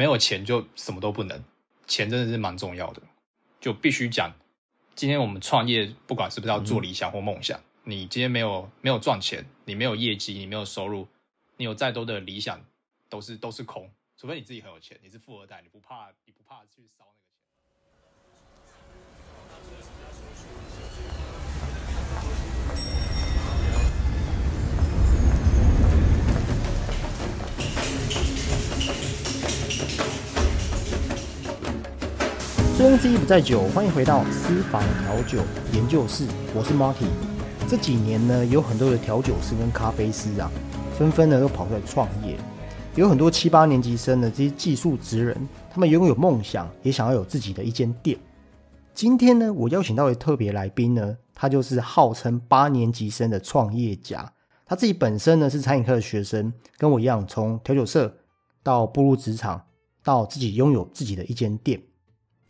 没有钱就什么都不能，钱真的是蛮重要的，就必须讲。今天我们创业，不管是不是要做理想或梦想，你今天没有没有赚钱，你没有业绩，你没有收入，你有再多的理想，都是都是空。除非你自己很有钱，你是富二代，你不怕你不怕去烧那个钱醉翁之意不在酒，欢迎回到私房调酒研究室，我是 Marty。这几年呢，有很多的调酒师跟咖啡师啊，纷纷呢都跑出来创业。有很多七八年级生的这些技术职人，他们拥有梦想，也想要有自己的一间店。今天呢，我邀请到的特别来宾呢，他就是号称八年级生的创业家。他自己本身呢是餐饮科的学生，跟我一样，从调酒社到步入职场，到自己拥有自己的一间店。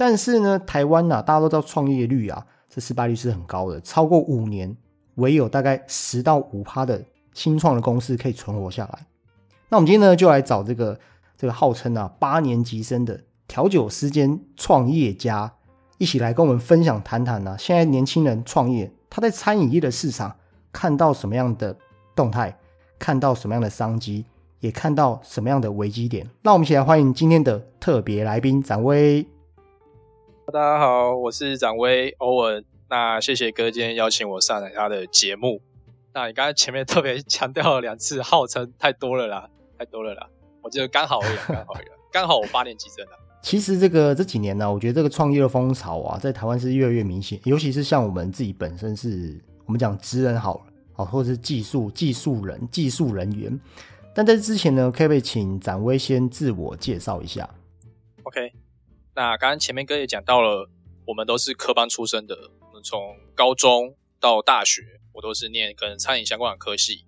但是呢，台湾呐，大家都知道创业率啊，这失败率是很高的，超过五年，唯有大概十到五趴的新创的公司可以存活下来。那我们今天呢，就来找这个这个号称啊八年级生的调酒师兼创业家，一起来跟我们分享谈谈呢。现在年轻人创业，他在餐饮业的市场看到什么样的动态，看到什么样的商机，也看到什么样的危机点。那我们一起来欢迎今天的特别来宾展威。大家好，我是展威欧文。那谢谢哥今天邀请我上来他的节目。那你刚才前面特别强调了两次，号称太多了啦。太多了啦，我觉得刚好而已，刚好而已，刚好我八年级生的。其实这个这几年呢，我觉得这个创业的风潮啊，在台湾是越来越明显，尤其是像我们自己本身是我们讲职人好了，好或者是技术技术人技术人员。但在之前呢，可不可以请展威先自我介绍一下？OK，那刚刚前面哥也讲到了，我们都是科班出身的，我们从高中到大学，我都是念跟餐饮相关的科系，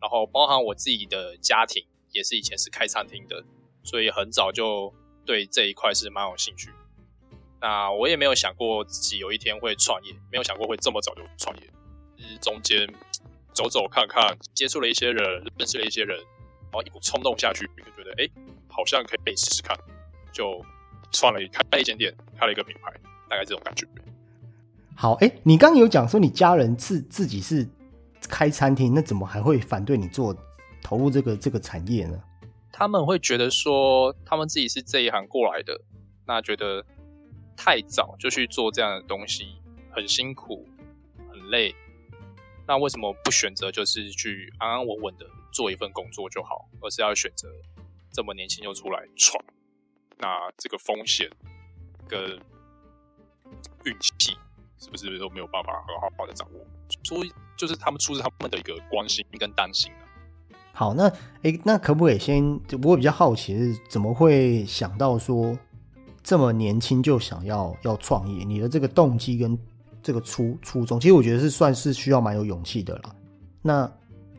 然后包含我自己的家庭。也是以前是开餐厅的，所以很早就对这一块是蛮有兴趣。那我也没有想过自己有一天会创业，没有想过会这么早就创业。是中间走走看看，接触了一些人，认识了一些人，然后一股冲动下去，就觉得哎，好像可以试试看，就创了一开了一间店，开了一个品牌，大概这种感觉。好，哎，你刚刚有讲说你家人自自己是开餐厅，那怎么还会反对你做？投入这个这个产业呢？他们会觉得说，他们自己是这一行过来的，那觉得太早就去做这样的东西，很辛苦，很累。那为什么不选择就是去安安稳稳的做一份工作就好，而是要选择这么年轻就出来闯？那这个风险跟运气是不是都没有办法很好好的掌握？所以就是他们出自他们的一个关心跟担心啊。好，那诶，那可不可以先？我比较好奇是怎么会想到说这么年轻就想要要创业？你的这个动机跟这个初初衷，其实我觉得是算是需要蛮有勇气的啦。那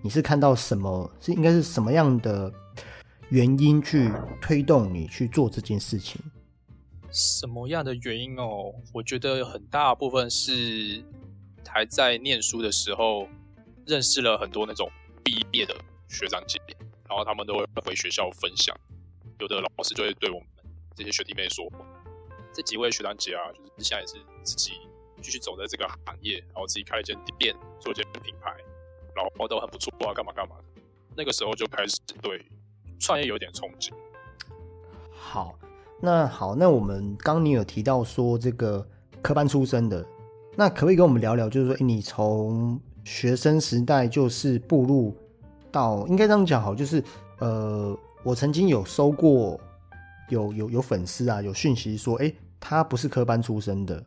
你是看到什么？是应该是什么样的原因去推动你去做这件事情？什么样的原因哦？我觉得很大部分是还在念书的时候认识了很多那种毕业的。学长姐，然后他们都会回学校分享，有的老师就会对我们这些学弟妹说：“这几位学长姐啊，就是现在也是自己继续走在这个行业，然后自己开一间店，做一间品牌，然后都很不错啊，干嘛干嘛的。”那个时候就开始对创业有点憧憬。好，那好，那我们刚你有提到说这个科班出身的，那可不可以跟我们聊聊？就是说，你从学生时代就是步入。到应该这样讲好，就是呃，我曾经有收过有有有粉丝啊，有讯息说，哎，他不是科班出身的，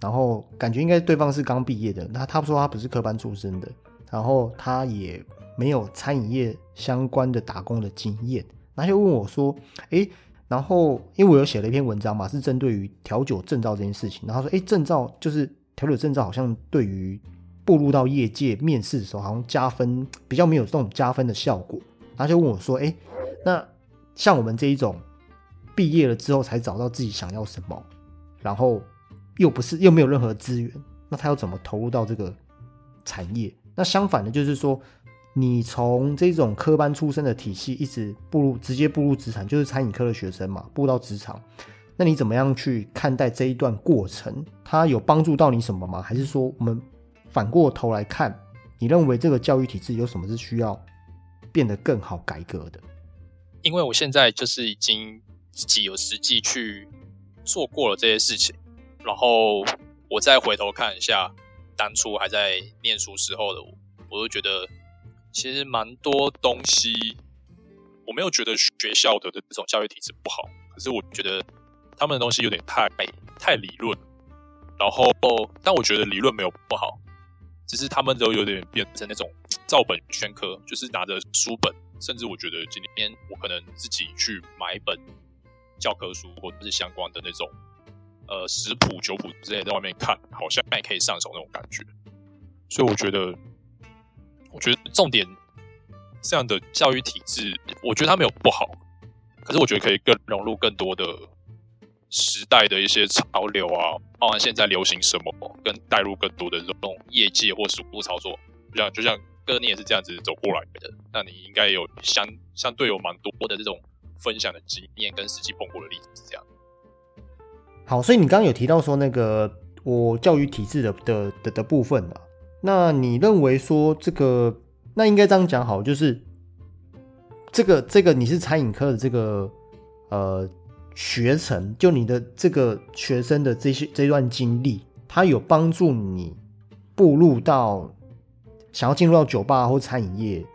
然后感觉应该对方是刚毕业的，那他说他不是科班出身的，然后他也没有餐饮业相关的打工的经验，他就问我说，哎，然后因为我有写了一篇文章嘛，是针对于调酒证照这件事情，然后他说，哎，证照就是调酒证照，好像对于步入到业界面试的时候，好像加分比较没有这种加分的效果。他就问我说：“哎，那像我们这一种毕业了之后才找到自己想要什么，然后又不是又没有任何资源，那他要怎么投入到这个产业？那相反的，就是说你从这种科班出身的体系一直步入直接步入职场，就是餐饮科的学生嘛，步到职场，那你怎么样去看待这一段过程？它有帮助到你什么吗？还是说我们反过头来看，你认为这个教育体制有什么是需要变得更好改革的？因为我现在就是已经自己有实际去做过了这些事情，然后我再回头看一下当初还在念书时候的我，我就觉得其实蛮多东西我没有觉得学校的这种教育体制不好，可是我觉得他们的东西有点太太理论，然后但我觉得理论没有不好，只是他们都有点变成那种照本宣科，就是拿着书本。甚至我觉得今天我可能自己去买一本教科书或者是相关的那种呃食谱酒谱之类，在外面看，好像也可以上手那种感觉。所以我觉得，我觉得重点这样的教育体制，我觉得它没有不好，可是我觉得可以更融入更多的时代的一些潮流啊，包含现在流行什么，跟带入更多的这种业界或实物操作，就像就像。哥，你也是这样子走过来的，那你应该有相相对有蛮多的这种分享的经验跟实际碰过的例子，是这样。好，所以你刚刚有提到说那个我教育体制的的的的部分嘛，那你认为说这个那应该这样讲好，就是这个这个你是餐饮科的这个呃学程，就你的这个学生的这些这段经历，它有帮助你步入到。想要进入到酒吧或餐饮业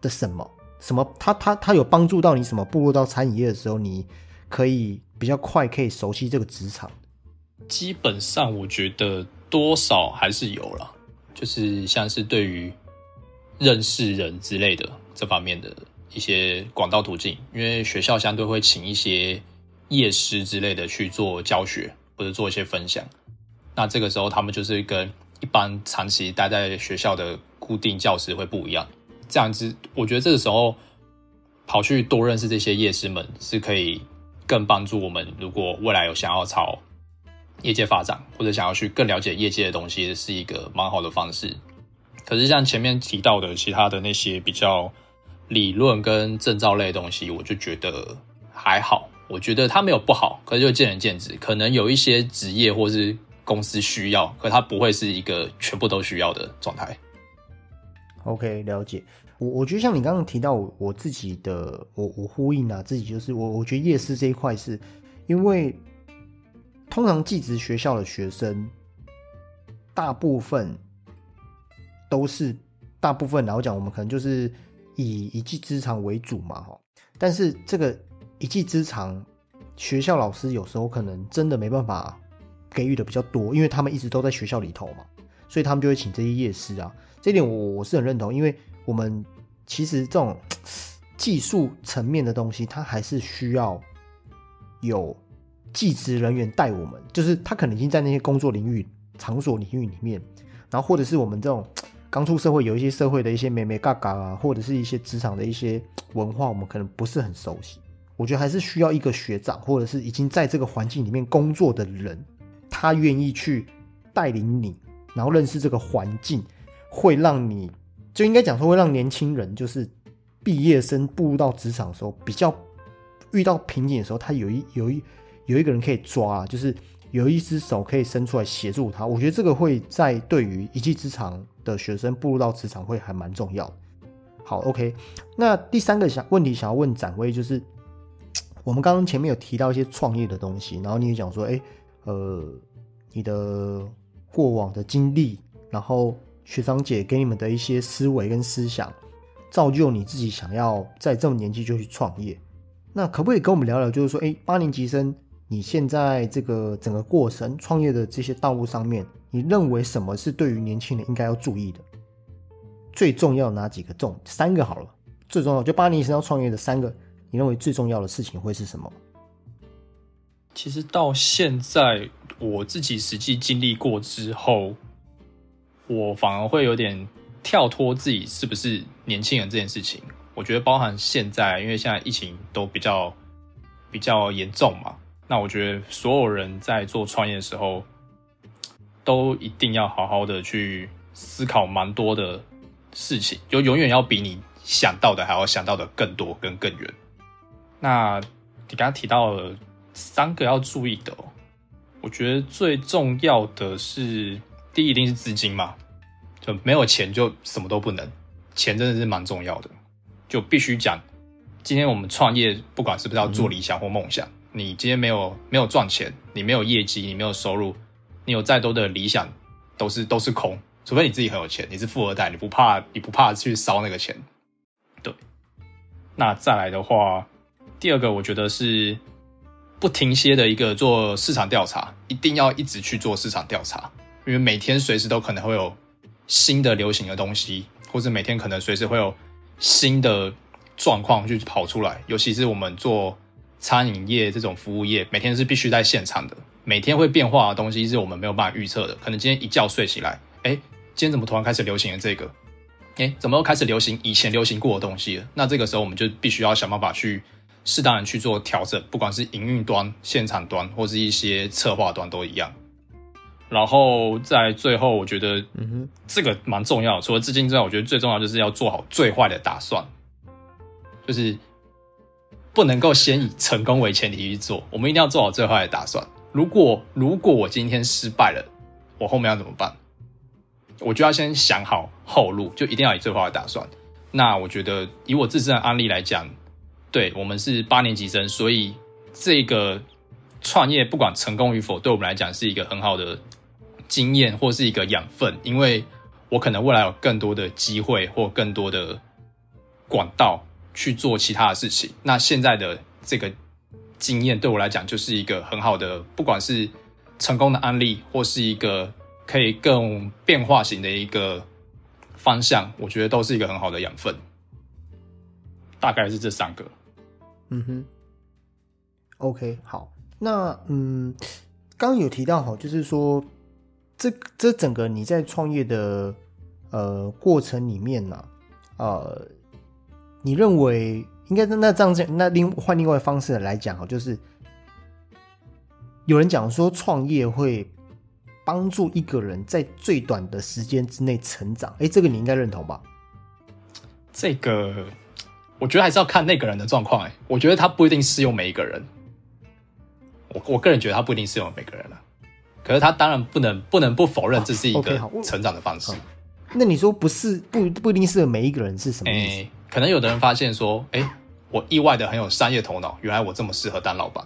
的什么什么，他他他有帮助到你什么？步入到餐饮业的时候，你可以比较快可以熟悉这个职场。基本上，我觉得多少还是有了，就是像是对于认识人之类的这方面的一些管道途径，因为学校相对会请一些夜师之类的去做教学或者做一些分享，那这个时候他们就是跟一般长期待在学校的。固定教师会不一样，这样子，我觉得这个时候跑去多认识这些夜师们，是可以更帮助我们。如果未来有想要朝业界发展，或者想要去更了解业界的东西，是一个蛮好的方式。可是像前面提到的其他的那些比较理论跟证照类的东西，我就觉得还好。我觉得它没有不好，可是就见仁见智。可能有一些职业或是公司需要，可它不会是一个全部都需要的状态。OK，了解。我我觉得像你刚刚提到我自己的，我我呼应啊，自己就是我我觉得夜市这一块是，因为通常寄职学校的学生，大部分都是大部分来讲，我们可能就是以一技之长为主嘛，哈。但是这个一技之长，学校老师有时候可能真的没办法给予的比较多，因为他们一直都在学校里头嘛，所以他们就会请这些夜师啊。这点我我是很认同，因为我们其实这种技术层面的东西，它还是需要有技职人员带我们，就是他可能已经在那些工作领域、场所领域里面，然后或者是我们这种刚出社会，有一些社会的一些美美嘎嘎啊，或者是一些职场的一些文化，我们可能不是很熟悉。我觉得还是需要一个学长，或者是已经在这个环境里面工作的人，他愿意去带领你，然后认识这个环境。会让你就应该讲说，会让年轻人就是毕业生步入到职场的时候，比较遇到瓶颈的时候，他有一有一有一个人可以抓，就是有一只手可以伸出来协助他。我觉得这个会在对于一技之长的学生步入到职场会还蛮重要。好，OK，那第三个想问题想要问展威，就是我们刚刚前面有提到一些创业的东西，然后你也讲说，哎，呃，你的过往的经历，然后。学长姐给你们的一些思维跟思想，造就你自己想要在这么年纪就去创业。那可不可以跟我们聊聊？就是说，哎，八年级生，你现在这个整个过程创业的这些道路上面，你认为什么是对于年轻人应该要注意的？最重要哪几个重？三个好了，最重要就八年级生要创业的三个，你认为最重要的事情会是什么？其实到现在我自己实际经历过之后。我反而会有点跳脱自己是不是年轻人这件事情。我觉得包含现在，因为现在疫情都比较比较严重嘛，那我觉得所有人在做创业的时候，都一定要好好的去思考蛮多的事情，就永远要比你想到的还要想到的更多跟更远。那你刚刚提到了三个要注意的，我觉得最重要的是，第一一定是资金嘛，就没有钱就什么都不能，钱真的是蛮重要的，就必须讲。今天我们创业，不管是不是要做理想或梦想，你今天没有没有赚钱，你没有业绩，你没有收入，你有再多的理想，都是都是空。除非你自己很有钱，你是富二代，你不怕你不怕去烧那个钱。对，那再来的话，第二个我觉得是不停歇的一个做市场调查，一定要一直去做市场调查，因为每天随时都可能会有新的流行的东西，或者每天可能随时会有新的。状况去跑出来，尤其是我们做餐饮业这种服务业，每天是必须在现场的，每天会变化的东西是我们没有办法预测的。可能今天一觉睡起来，哎，今天怎么突然开始流行了这个？哎，怎么又开始流行以前流行过的东西了？那这个时候我们就必须要想办法去适当的去做调整，不管是营运端、现场端，或是一些策划端都一样。然后在最后，我觉得，嗯哼，这个蛮重要。除了资金之外，我觉得最重要就是要做好最坏的打算。就是不能够先以成功为前提去做，我们一定要做好最坏的打算。如果如果我今天失败了，我后面要怎么办？我就要先想好后路，就一定要以最坏的打算。那我觉得以我自身的案例来讲，对我们是八年级生，所以这个创业不管成功与否，对我们来讲是一个很好的经验或是一个养分，因为我可能未来有更多的机会或更多的管道。去做其他的事情。那现在的这个经验对我来讲，就是一个很好的，不管是成功的案例，或是一个可以更变化型的一个方向，我觉得都是一个很好的养分。大概是这三个。嗯哼。OK，好。那嗯，刚刚有提到哈，就是说这这整个你在创业的呃过程里面呢，呃。你认为应该那这样子，那另换另外方式来讲哈，就是有人讲说创业会帮助一个人在最短的时间之内成长，哎，这个你应该认同吧？这个我觉得还是要看那个人的状况，哎，我觉得他不一定适用每一个人。我我个人觉得他不一定适用每个人了，可是他当然不能不能不否认这是一个成长的方式。那你说不是不不一定适合每一个人是什么意思？可能有的人发现说，哎，我意外的很有商业头脑，原来我这么适合当老板。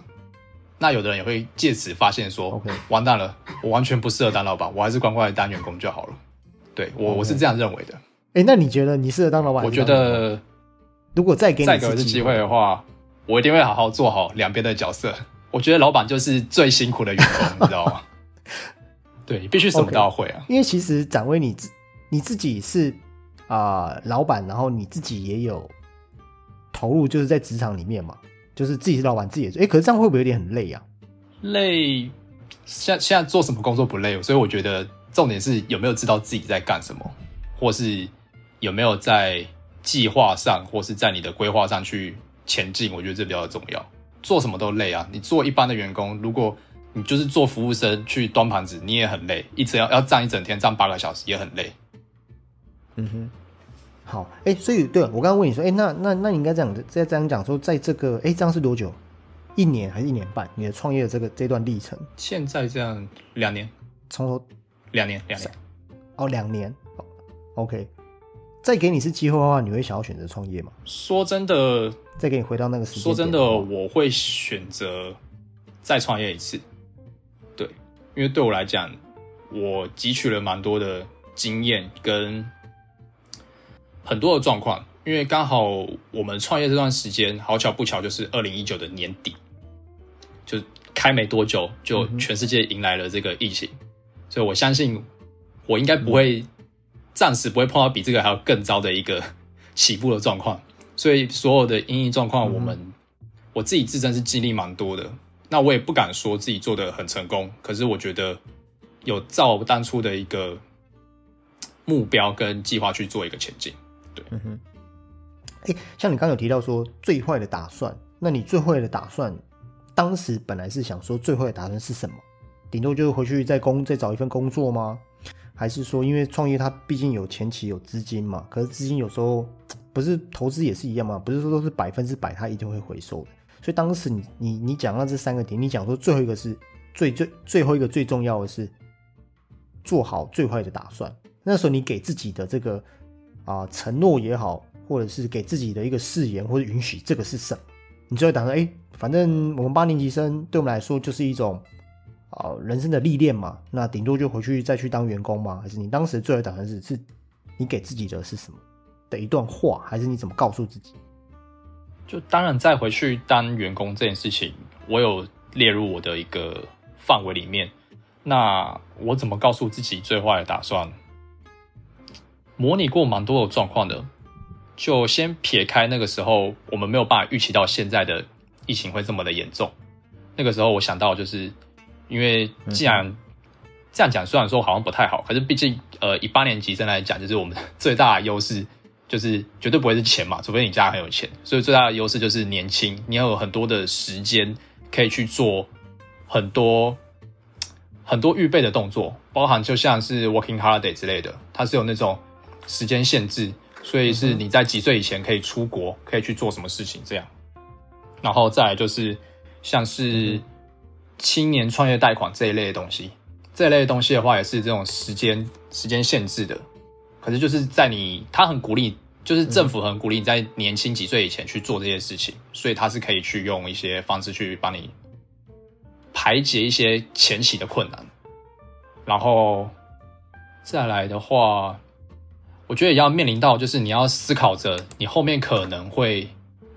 那有的人也会借此发现说，OK，完蛋了，我完全不适合当老板，我还是乖乖当员工就好了。对我我是这样认为的。哎，那你觉得你适合当老板？我觉得，如果再给再给一次机会的话，我一定会好好做好两边的角色。我觉得老板就是最辛苦的员工，你知道吗？对，必须什么都要会啊。因为其实展威你自你自己是。啊，老板，然后你自己也有投入，就是在职场里面嘛，就是自己是老板，自己也做哎，可是这样会不会有点很累啊？累，现现在做什么工作不累？所以我觉得重点是有没有知道自己在干什么，或是有没有在计划上，或是在你的规划上去前进。我觉得这比较重要。做什么都累啊！你做一般的员工，如果你就是做服务生去端盘子，你也很累，一直要要站一整天，站八个小时也很累。嗯哼，好，哎，所以对我刚刚问你说，哎，那那那你应该这样再这样讲说，在这个，哎，这样是多久？一年还是一年半？你的创业的这个这段历程？现在这样两年，从头两年两年，哦，两年，OK。再给你是机会的话，你会想要选择创业吗？说真的，再给你回到那个时间，说真的，我会选择再创业一次。对，因为对我来讲，我汲取了蛮多的经验跟。很多的状况，因为刚好我们创业这段时间，好巧不巧就是二零一九的年底，就开没多久，就全世界迎来了这个疫情，所以我相信我应该不会暂时不会碰到比这个还要更糟的一个起步的状况，所以所有的阴影状况，我们我自己自身是经历蛮多的，那我也不敢说自己做的很成功，可是我觉得有照当初的一个目标跟计划去做一个前进。对嗯哼，哎，像你刚有提到说最坏的打算，那你最坏的打算，当时本来是想说最坏的打算是什么？顶多就是回去再工再找一份工作吗？还是说因为创业它毕竟有前期有资金嘛？可是资金有时候 不是投资也是一样嘛？不是说都是百分之百它一定会回收的。所以当时你你你讲到这三个点，你讲说最后一个是最最最后一个最重要的是做好最坏的打算。那时候你给自己的这个啊承诺也好，或者是给自己的一个誓言或者允许，这个是什么？你就会打算哎，反正我们八年级生对我们来说就是一种啊人生的历练嘛，那顶多就回去再去当员工嘛？还是你当时最后打算是是你给自己的是什么的一段话，还是你怎么告诉自己？就当然再回去当员工这件事情，我有列入我的一个范围里面。那我怎么告诉自己最坏的打算？模拟过蛮多的状况的，就先撇开那个时候我们没有办法预期到现在的疫情会这么的严重。那个时候我想到，就是因为既然这样讲，虽然说好像不太好，可是毕竟呃以八年级生来讲，就是我们 最大的优势。就是绝对不会是钱嘛，除非你家很有钱。所以最大的优势就是年轻，你要有很多的时间可以去做很多很多预备的动作，包含就像是 working holiday 之类的，它是有那种时间限制，所以是你在几岁以前可以出国，可以去做什么事情这样。然后再来就是像是青年创业贷款这一类的东西，这一类的东西的话也是这种时间时间限制的。可是就是在你，他很鼓励，就是政府很鼓励你在年轻几岁以前去做这些事情，所以他是可以去用一些方式去帮你排解一些前期的困难。然后再来的话，我觉得也要面临到，就是你要思考着你后面可能会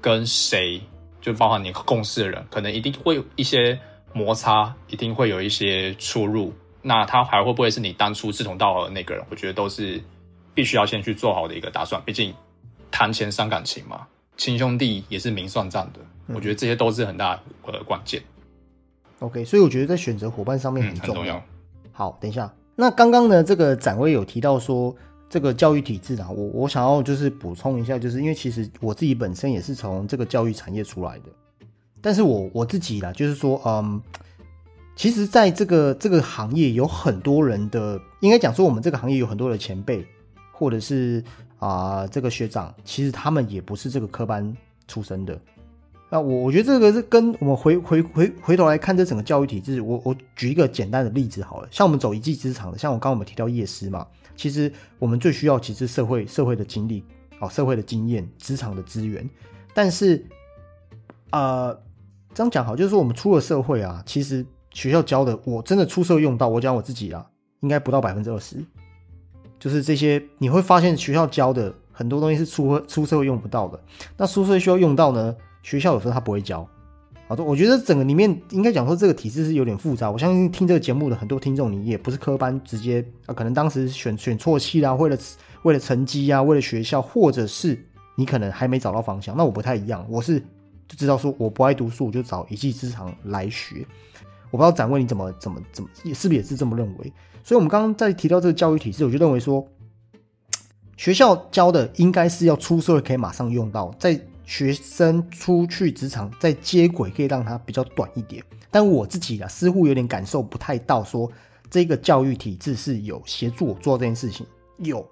跟谁，就包含你共事的人，可能一定会有一些摩擦，一定会有一些出入。那他还会不会是你当初志同道合的那个人？我觉得都是。必须要先去做好的一个打算，毕竟谈钱伤感情嘛，亲兄弟也是明算账的。我觉得这些都是很大的关键。OK，所以我觉得在选择伙伴上面很重要。好，等一下，那刚刚呢，这个展威有提到说这个教育体制啊，我我想要就是补充一下，就是因为其实我自己本身也是从这个教育产业出来的，但是我我自己啦，就是说，嗯，其实在这个这个行业有很多人的，应该讲说我们这个行业有很多的前辈。或者是啊，这个学长其实他们也不是这个科班出身的。那我我觉得这个是跟我们回回回回头来看这整个教育体制。我我举一个简单的例子好了，像我们走一技之长的，像我刚刚我们提到夜师嘛，其实我们最需要其实社会社会的经历，哦，社会的经验，职场的资源。但是啊，这样讲好，就是说我们出了社会啊，其实学校教的，我真的出社会用到，我讲我自己啊，应该不到百分之二十。就是这些，你会发现学校教的很多东西是出出社会用不到的。那出社会需要用到呢？学校有时候他不会教。好的，我觉得整个里面应该讲说这个体制是有点复杂。我相信听这个节目的很多听众，你也不是科班直接啊，可能当时选选错期啦，为了为了成绩啊，为了学校，或者是你可能还没找到方向。那我不太一样，我是就知道说我不爱读书，我就找一技之长来学。我不知道展位你怎么怎么怎么，是不是也是这么认为？所以，我们刚刚在提到这个教育体制，我就认为说，学校教的应该是要出社会可以马上用到，在学生出去职场在接轨可以让它比较短一点。但我自己啊，似乎有点感受不太到，说这个教育体制是有协助我做这件事情，有，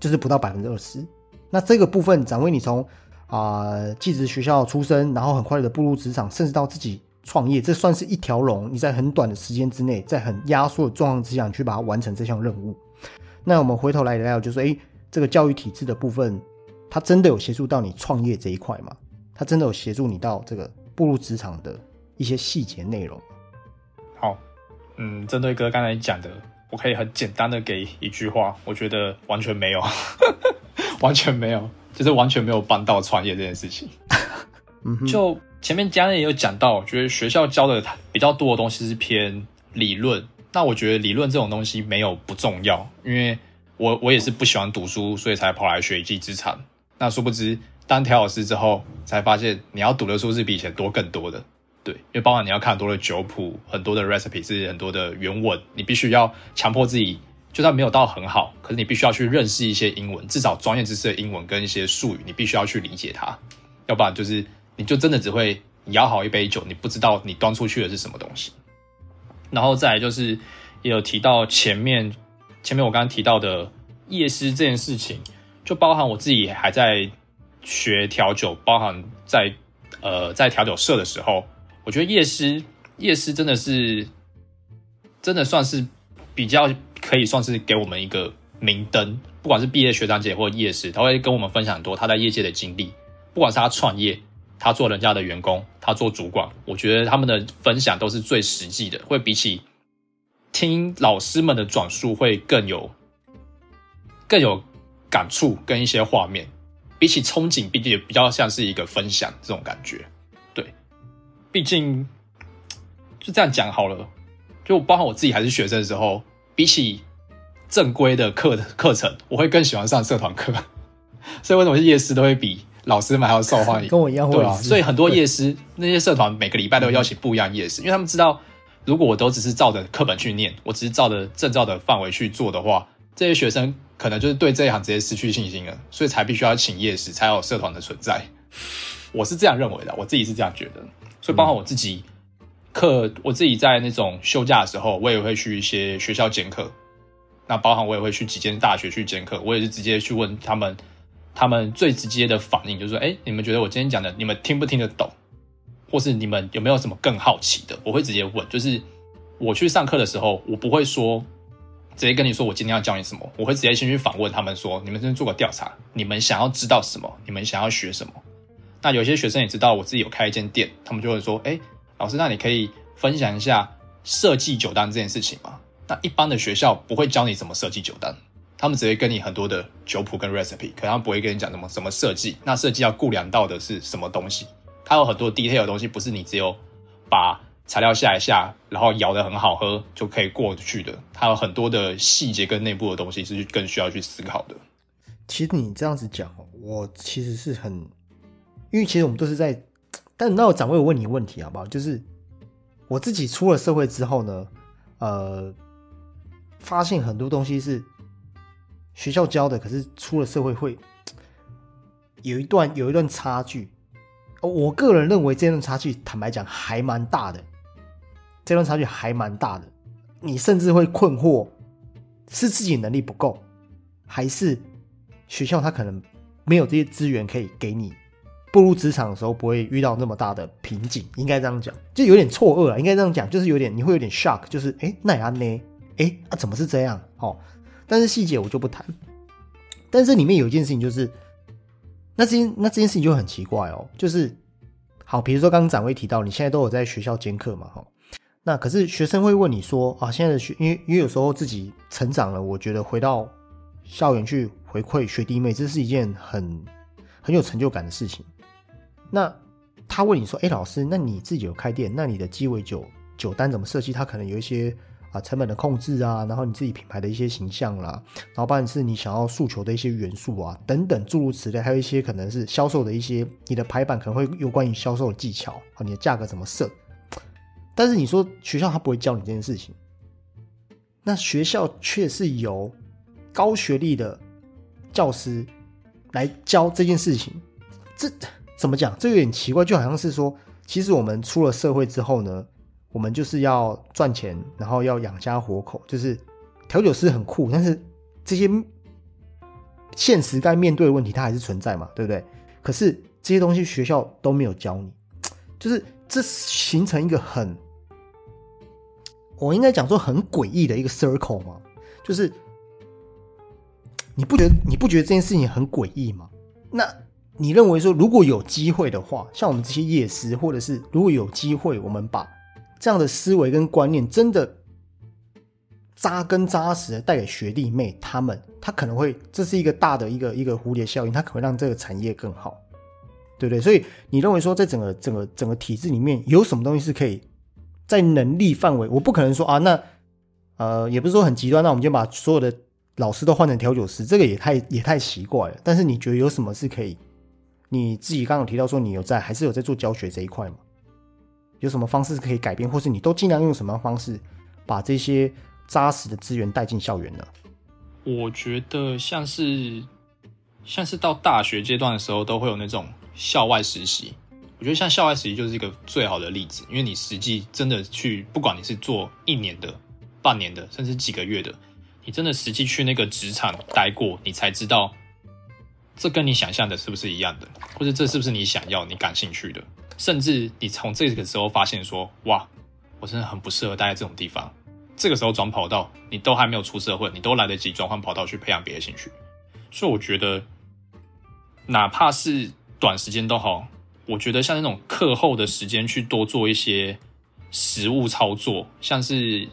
就是不到百分之二十。那这个部分，展位你从啊，技职学校出身，然后很快的步入职场，甚至到自己。创业这算是一条龙，你在很短的时间之内，在很压缩的状况之下你去把它完成这项任务。那我们回头来聊，就是诶，这个教育体制的部分，它真的有协助到你创业这一块吗？它真的有协助你到这个步入职场的一些细节内容？好，嗯，针对哥刚才讲的，我可以很简单的给一句话，我觉得完全没有，完全没有，就是完全没有帮到创业这件事情。嗯，就。前面家人也有讲到，觉得学校教的比较多的东西是偏理论。那我觉得理论这种东西没有不重要，因为我我也是不喜欢读书，所以才跑来学一技之长。那殊不知当调老师之后，才发现你要读的书是比以前多更多的。对，因为包含你要看很多的酒谱，很多的 recipe 是很多的原文，你必须要强迫自己，就算没有到很好，可是你必须要去认识一些英文，至少专业知识的英文跟一些术语，你必须要去理解它，要不然就是。你就真的只会摇好一杯酒，你不知道你端出去的是什么东西。然后再来就是也有提到前面前面我刚刚提到的夜师这件事情，就包含我自己还在学调酒，包含在呃在调酒社的时候，我觉得夜师夜师真的是真的算是比较可以算是给我们一个明灯，不管是毕业学长姐或夜师，他会跟我们分享很多他在业界的经历，不管是他创业，他做人家的员工，他做主管，我觉得他们的分享都是最实际的，会比起听老师们的转述会更有更有感触跟一些画面，比起憧憬，毕竟也比较像是一个分享这种感觉。对，毕竟就这样讲好了。就包括我自己还是学生的时候，比起正规的课课程，我会更喜欢上社团课。所以为什么夜市都会比老师们还要受欢迎？跟我一样，对啊。所以很多夜师那些社团每个礼拜都会邀请不一样的夜师，因为他们知道，如果我都只是照着课本去念，我只是照着证照的范围去做的话，这些学生可能就是对这一行直接失去信心了，所以才必须要请夜师，才有社团的存在。我是这样认为的，我自己是这样觉得。所以包括我自己课，我自己在那种休假的时候，我也会去一些学校兼课。那包含我也会去几间大学去兼课，我也是直接去问他们，他们最直接的反应就是说：“哎，你们觉得我今天讲的，你们听不听得懂？或是你们有没有什么更好奇的？”我会直接问。就是我去上课的时候，我不会说直接跟你说我今天要教你什么，我会直接先去访问他们说：“你们先做个调查，你们想要知道什么？你们想要学什么？”那有些学生也知道我自己有开一间店，他们就会说：“哎，老师，那你可以分享一下设计酒单这件事情吗？”那一般的学校不会教你怎么设计酒单，他们只会跟你很多的酒谱跟 recipe，可他们不会跟你讲什么什么设计。那设计要顾量到的是什么东西？它有很多 detail 的东西，不是你只有把材料下一下，然后摇的很好喝就可以过去的。它有很多的细节跟内部的东西是更需要去思考的。其实你这样子讲哦，我其实是很，因为其实我们都是在，但那我掌柜我问你一个问题好不好？就是我自己出了社会之后呢，呃，发现很多东西是学校教的，可是出了社会会有一段有一段差距。我个人认为这段差距，坦白讲还蛮大的，这段差距还蛮大的。你甚至会困惑，是自己能力不够，还是学校他可能没有这些资源可以给你，步入职场的时候不会遇到那么大的瓶颈，应该这样讲，就有点错愕了，应该这样讲，就是有点你会有点 shock，就是哎，那也安呢？哎啊，怎么是这样？哦，但是细节我就不谈。但是里面有一件事情就是，那这件那这件事情就很奇怪哦，就是好，比如说刚刚展威提到，你现在都有在学校兼课嘛，哈、那可是学生会问你说啊，现在的学，因为因为有时候自己成长了，我觉得回到校园去回馈学弟妹，这是一件很很有成就感的事情。那他问你说，哎，老师，那你自己有开店，那你的鸡尾酒酒单怎么设计？他可能有一些啊成本的控制啊，然后你自己品牌的一些形象啦，然后不然是你想要诉求的一些元素啊等等诸如此类，还有一些可能是销售的一些你的排版可能会有关于销售的技巧，啊，你的价格怎么设。但是你说学校他不会教你这件事情，那学校却是由高学历的教师来教这件事情，这怎么讲？这有点奇怪，就好像是说，其实我们出了社会之后呢，我们就是要赚钱，然后要养家活口，就是调酒师很酷，但是这些现实该面对的问题，它还是存在嘛，对不对？可是这些东西学校都没有教你，就是这形成一个很。我应该讲说很诡异的一个 circle 吗？就是你不觉得你不觉得这件事情很诡异吗？那你认为说如果有机会的话，像我们这些夜师，或者是如果有机会，我们把这样的思维跟观念真的扎根扎实的带给学弟妹他们，他可能会这是一个大的一个一个蝴蝶效应，它可能会让这个产业更好，对不对？所以你认为说在整个整个整个体制里面有什么东西是可以？在能力范围，我不可能说啊，那呃，也不是说很极端，那我们就把所有的老师都换成调酒师，这个也太也太奇怪了。但是你觉得有什么是可以？你自己刚刚提到说你有在，还是有在做教学这一块吗？有什么方式可以改变，或是你都尽量用什么方式把这些扎实的资源带进校园呢？我觉得像是像是到大学阶段的时候，都会有那种校外实习。我觉得像校外实习就是一个最好的例子，因为你实际真的去，不管你是做一年的、半年的，甚至几个月的，你真的实际去那个职场待过，你才知道这跟你想象的是不是一样的，或者这是不是你想要、你感兴趣的。甚至你从这个时候发现说，哇，我真的很不适合待在这种地方。这个时候转跑道，你都还没有出社会，你都来得及转换跑道去培养别的兴趣。所以我觉得，哪怕是短时间都好，我觉得像那种课后的时间去多做一些实物操作，像是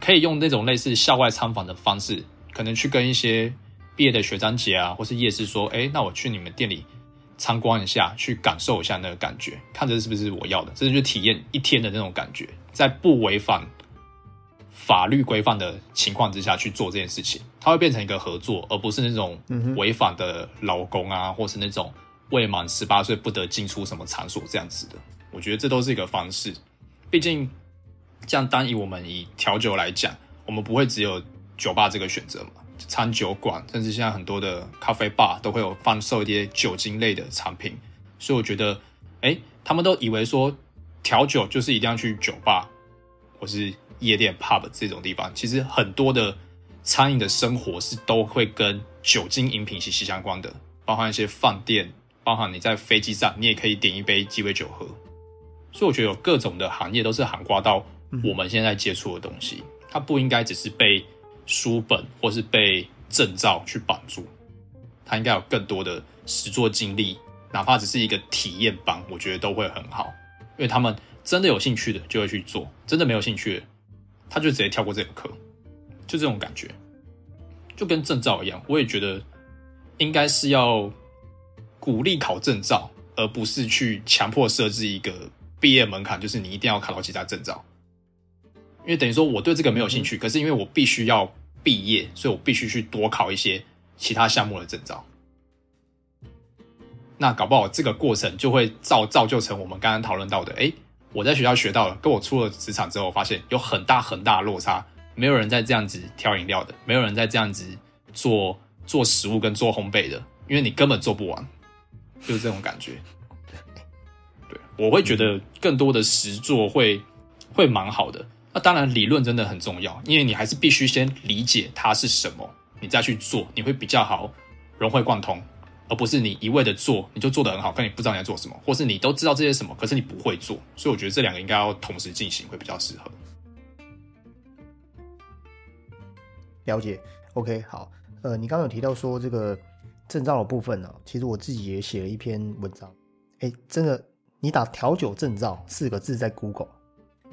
可以用那种类似校外参访的方式，可能去跟一些毕业的学长姐啊，或是夜市说，哎，那我去你们店里。参观一下，去感受一下那个感觉，看这是不是我要的，这就体验一天的那种感觉，在不违反法律规范的情况之下去做这件事情，它会变成一个合作，而不是那种违反的劳工啊，或是那种未满十八岁不得进出什么场所这样子的。我觉得这都是一个方式，毕竟这样单以我们以调酒来讲，我们不会只有酒吧这个选择嘛。餐酒馆，甚至现在很多的咖啡吧都会有贩售一些酒精类的产品，所以我觉得，哎，他们都以为说调酒就是一定要去酒吧或是夜店 pub 这种地方，其实很多的餐饮的生活是都会跟酒精饮品息息相关的，包含一些饭店，包含你在飞机上你也可以点一杯鸡尾酒喝，所以我觉得有各种的行业都是涵盖到我们现在接触的东西，它不应该只是被。书本或是被证照去绑住，他应该有更多的实作经历，哪怕只是一个体验班，我觉得都会很好。因为他们真的有兴趣的就会去做，真的没有兴趣的，他就直接跳过这个课，就这种感觉，就跟证照一样。我也觉得应该是要鼓励考证照，而不是去强迫设置一个毕业门槛，就是你一定要考到其他证照。因为等于说我对这个没有兴趣，可是因为我必须要毕业，所以我必须去多考一些其他项目的证照。那搞不好这个过程就会造造就成我们刚刚讨论到的，哎，我在学校学到了，跟我出了职场之后，发现有很大很大的落差。没有人在这样子挑饮料的，没有人在这样子做做食物跟做烘焙的，因为你根本做不完，就是这种感觉。对，我会觉得更多的实做会会蛮好的。那当然，理论真的很重要，因为你还是必须先理解它是什么，你再去做，你会比较好融会贯通，而不是你一味的做，你就做得很好，但你不知道你在做什么，或是你都知道这些什么，可是你不会做。所以我觉得这两个应该要同时进行，会比较适合。了解，OK，好，呃，你刚刚有提到说这个证照的部分呢，其实我自己也写了一篇文章，哎，真的，你打调酒证照四个字在 Google。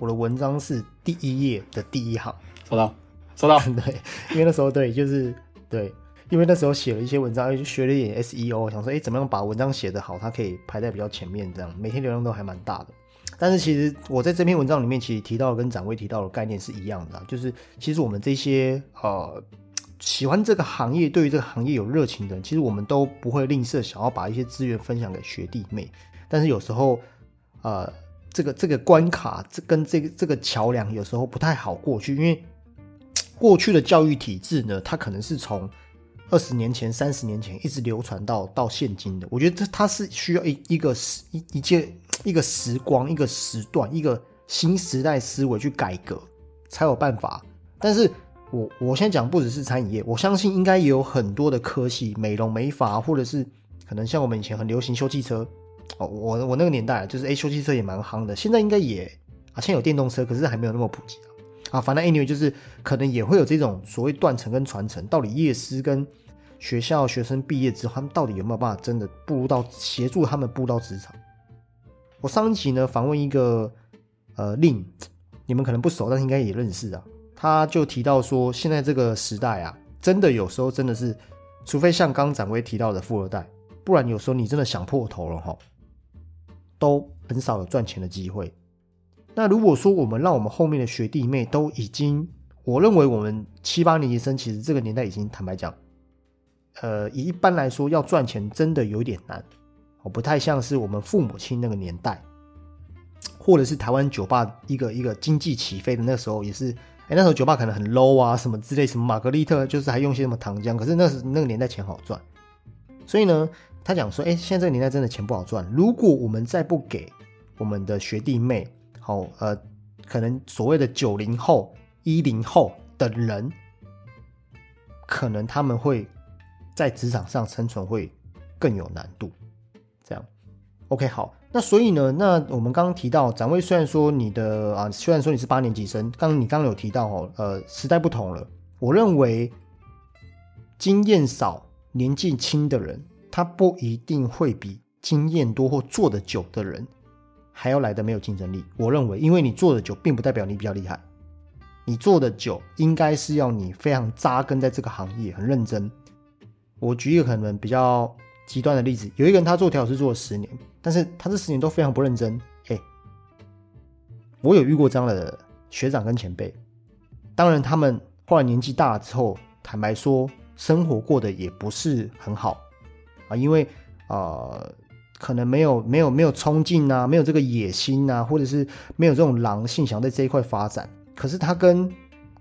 我的文章是第一页的第一行，收到，收到。对，因为那时候对，就是对，因为那时候写了一些文章，就学了一点 SEO，想说，哎，怎么样把文章写得好，它可以排在比较前面，这样每天流量都还蛮大的。但是其实我在这篇文章里面，其实提到跟展威提到的概念是一样的，就是其实我们这些呃喜欢这个行业，对于这个行业有热情的人，其实我们都不会吝啬想要把一些资源分享给学弟妹。但是有时候，呃。这个这个关卡，这跟这个这个桥梁有时候不太好过去，因为过去的教育体制呢，它可能是从二十年前、三十年前一直流传到到现今的。我觉得这它是需要一一个时一一件一个时光、一个时段、一个新时代思维去改革，才有办法。但是我我现在讲不只是餐饮业，我相信应该也有很多的科系，美容美发，或者是可能像我们以前很流行修汽车。哦，我我那个年代就是哎，修汽车也蛮夯的。现在应该也啊，现在有电动车，可是还没有那么普及啊。啊，反正 anyway 就是可能也会有这种所谓断层跟传承。到底业师跟学校学生毕业之后，他们到底有没有办法真的步入到协助他们步入到职场？我上一集呢访问一个呃令，你们可能不熟，但是应该也认识啊。他就提到说，现在这个时代啊，真的有时候真的是，除非像刚展威提到的富二代，不然有时候你真的想破头了哈。都很少有赚钱的机会。那如果说我们让我们后面的学弟妹都已经，我认为我们七八年级生其实这个年代已经坦白讲，呃，一般来说要赚钱真的有点难，我不太像是我们父母亲那个年代，或者是台湾酒吧一个一个经济起飞的那时候，也是，哎，那时候酒吧可能很 low 啊，什么之类，什么玛格丽特，就是还用些什么糖浆，可是那时那个年代钱好赚，所以呢。他讲说：“哎，现在这个年代真的钱不好赚。如果我们再不给我们的学弟妹，好，呃，可能所谓的九零后、一零后的人，可能他们会在职场上生存会更有难度。这样，OK，好。那所以呢，那我们刚刚提到展位，虽然说你的啊，虽然说你是八年级生，刚你刚刚有提到哦，呃，时代不同了。我认为经验少、年纪轻的人，他不一定会比经验多或做的久的人还要来的没有竞争力。我认为，因为你做的久，并不代表你比较厉害。你做的久，应该是要你非常扎根在这个行业，很认真。我举一个可能比较极端的例子，有一个人他做调酒师做了十年。但是他这十年都非常不认真，哎，我有遇过这样的学长跟前辈，当然他们后来年纪大了之后，坦白说，生活过得也不是很好啊，因为啊，可能没有没有没有冲劲啊，没有这个野心啊，或者是没有这种狼性，想在这一块发展。可是他跟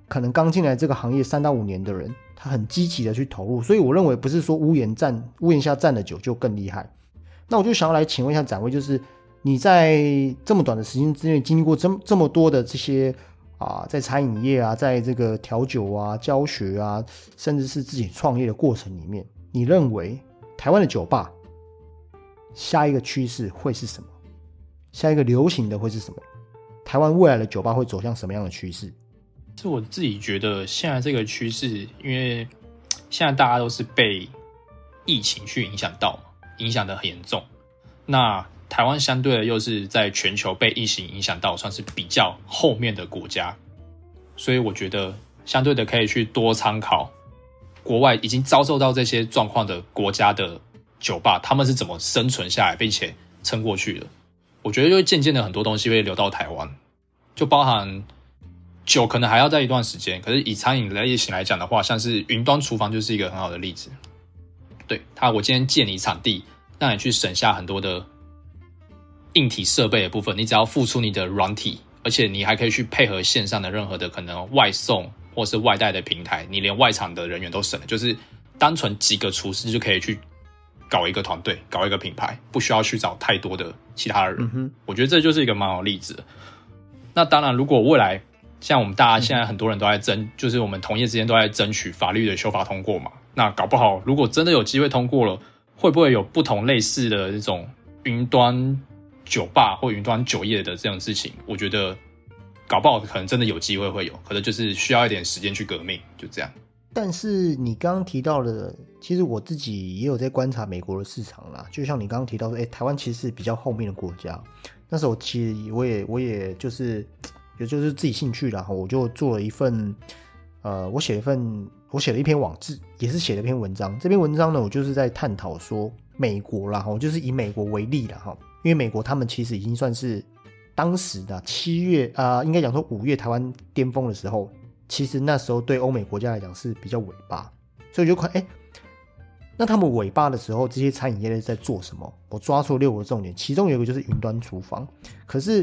可能刚进来这个行业三到五年的人，他很积极的去投入，所以我认为不是说屋檐站屋檐下站的久就更厉害。那我就想要来请问一下展位，就是你在这么短的时间之内经历过这么这么多的这些啊，在餐饮业啊，在这个调酒啊、教学啊，甚至是自己创业的过程里面，你认为台湾的酒吧下一个趋势会是什么？下一个流行的会是什么？台湾未来的酒吧会走向什么样的趋势？是我自己觉得现在这个趋势，因为现在大家都是被疫情去影响到嘛。影响的很严重，那台湾相对的又是在全球被疫情影响到，算是比较后面的国家，所以我觉得相对的可以去多参考国外已经遭受到这些状况的国家的酒吧，他们是怎么生存下来并且撑过去的。我觉得就会渐渐的很多东西会流到台湾，就包含酒可能还要在一段时间，可是以餐饮类型来讲的话，像是云端厨房就是一个很好的例子。对他，我今天借你场地，让你去省下很多的硬体设备的部分，你只要付出你的软体，而且你还可以去配合线上的任何的可能外送或是外带的平台，你连外场的人员都省了，就是单纯几个厨师就可以去搞一个团队，搞一个品牌，不需要去找太多的其他的人。我觉得这就是一个蛮好例子。那当然，如果未来像我们大家现在很多人都在争，就是我们同业之间都在争取法律的修法通过嘛。那搞不好，如果真的有机会通过了，会不会有不同类似的这种云端酒吧或云端酒业的这种事情？我觉得搞不好可能真的有机会会有，可能就是需要一点时间去革命，就这样。但是你刚刚提到的，其实我自己也有在观察美国的市场啦。就像你刚刚提到说，哎，台湾其实是比较后面的国家。那时候其实我也我也就是也就是自己兴趣啦，我就做了一份，呃，我写了一份。我写了一篇网志，也是写了一篇文章。这篇文章呢，我就是在探讨说美国啦，哈，就是以美国为例了哈，因为美国他们其实已经算是当时的七月啊，应该讲说五月台湾巅峰的时候，其实那时候对欧美国家来讲是比较尾巴，所以就看哎，那他们尾巴的时候，这些餐饮业在做什么？我抓出六个重点，其中有一个就是云端厨房。可是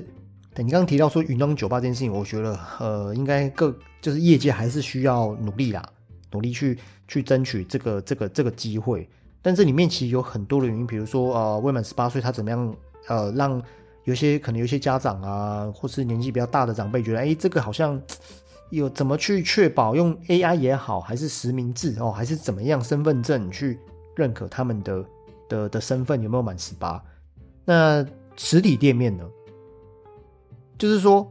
等你刚刚提到说云端酒吧这件事情，我觉得呃，应该各就是业界还是需要努力啦。努力去去争取这个这个这个机会，但这里面其实有很多的原因，比如说呃未满十八岁他怎么样呃让有些可能有些家长啊，或是年纪比较大的长辈觉得哎这个好像有怎么去确保用 AI 也好，还是实名制哦，还是怎么样身份证去认可他们的的的身份有没有满十八？那实体店面呢？就是说。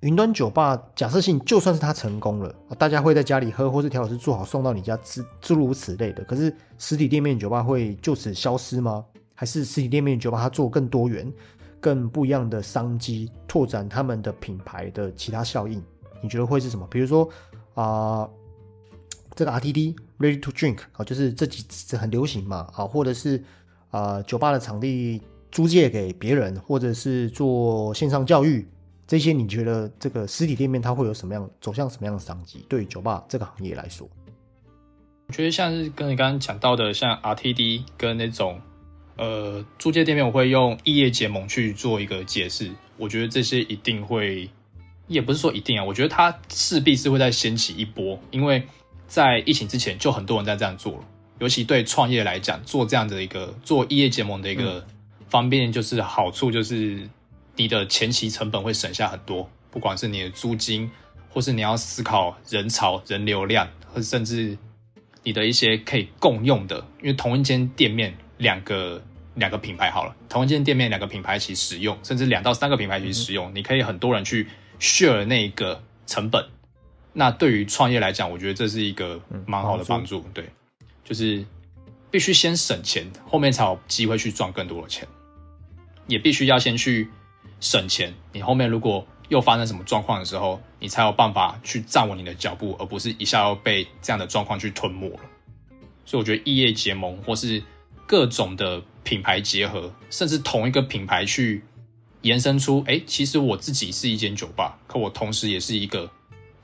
云端酒吧假设性，就算是它成功了，大家会在家里喝，或是调酒师做好送到你家，诸诸如此类的。可是实体店面酒吧会就此消失吗？还是实体店面酒吧它做更多元、更不一样的商机，拓展他们的品牌的其他效应？你觉得会是什么？比如说啊，这个 RTD Ready to Drink 啊，就是这几次很流行嘛啊，或者是啊酒吧的场地租借给别人，或者是做线上教育。这些你觉得这个实体店面它会有什么样走向什么样的商机？对酒吧这个行业来说，我觉得像是跟你刚刚讲到的，像 RTD 跟那种呃租借店面，我会用异业结盟去做一个解释。我觉得这些一定会，也不是说一定啊，我觉得它势必是会再掀起一波，因为在疫情之前就很多人在这样做了，尤其对创业来讲，做这样的一个做异业结盟的一个方便就是好处就是。你的前期成本会省下很多，不管是你的租金，或是你要思考人潮、人流量，或甚至你的一些可以共用的，因为同一间店面两个两个品牌好了，同一间店面两个品牌一起使用，甚至两到三个品牌一起使用，你可以很多人去 share 那一个成本。那对于创业来讲，我觉得这是一个蛮好的帮助。对，就是必须先省钱，后面才有机会去赚更多的钱。也必须要先去省钱，你后面如果又发生什么状况的时候，你才有办法去站稳你的脚步，而不是一下要被这样的状况去吞没了。所以我觉得异业结盟，或是各种的品牌结合，甚至同一个品牌去延伸出，哎，其实我自己是一间酒吧，可我同时也是一个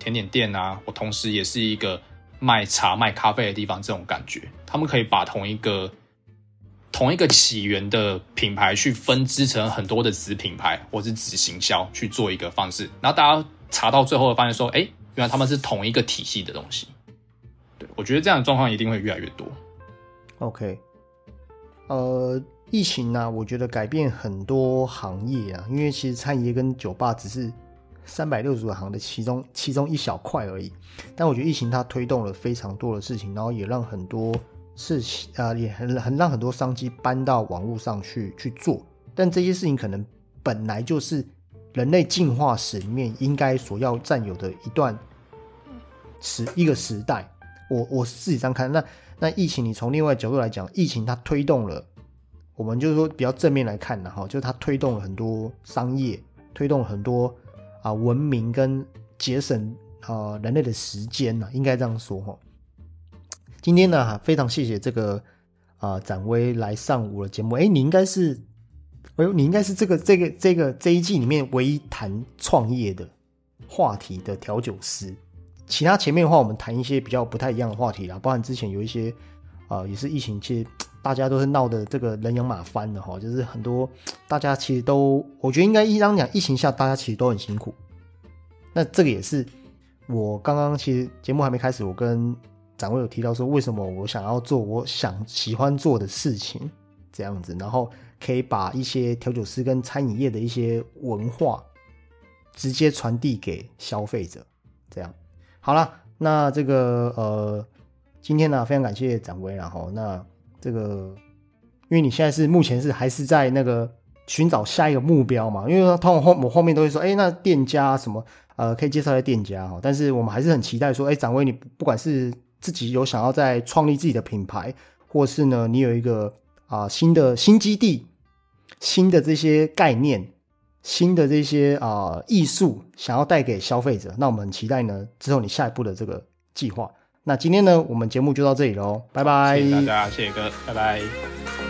甜点店啊，我同时也是一个卖茶卖咖啡的地方，这种感觉，他们可以把同一个。同一个起源的品牌去分支成很多的子品牌或是子行销去做一个方式，然后大家查到最后发现说，哎，原来他们是同一个体系的东西。对我觉得这样的状况一定会越来越多。OK，呃，疫情呢，我觉得改变很多行业啊，因为其实餐饮业跟酒吧只是三百六十五行的其中其中一小块而已，但我觉得疫情它推动了非常多的事情，然后也让很多。事情啊，也很很让很多商机搬到网络上去去做，但这些事情可能本来就是人类进化史里面应该所要占有的一段时一个时代。我我自己这样看，那那疫情，你从另外角度来讲，疫情它推动了，我们就是说比较正面来看的哈，就是它推动了很多商业，推动了很多啊文明跟节省啊人类的时间呢，应该这样说哈。今天呢，非常谢谢这个啊展威来上我的节目。哎，你应该是，哎呦，你应该是这个这个这个这一季里面唯一谈创业的话题的调酒师。其他前面的话，我们谈一些比较不太一样的话题啦，包含之前有一些啊，也是疫情，其实大家都是闹的这个人仰马翻的哈，就是很多大家其实都，我觉得应该一张讲，疫情下大家其实都很辛苦。那这个也是我刚刚其实节目还没开始，我跟展位有提到说，为什么我想要做我想喜欢做的事情，这样子，然后可以把一些调酒师跟餐饮业的一些文化直接传递给消费者，这样好了。那这个呃，今天呢非常感谢展威，然后那这个，因为你现在是目前是还是在那个寻找下一个目标嘛，因为他们后我后面都会说，哎，那店家什么呃可以介绍一下店家哈，但是我们还是很期待说，哎，展威你不管是自己有想要在创立自己的品牌，或是呢，你有一个啊新的新基地、新的这些概念、新的这些啊艺术，想要带给消费者，那我们期待呢之后你下一步的这个计划。那今天呢，我们节目就到这里喽，拜拜！谢谢大家，谢谢哥，拜拜。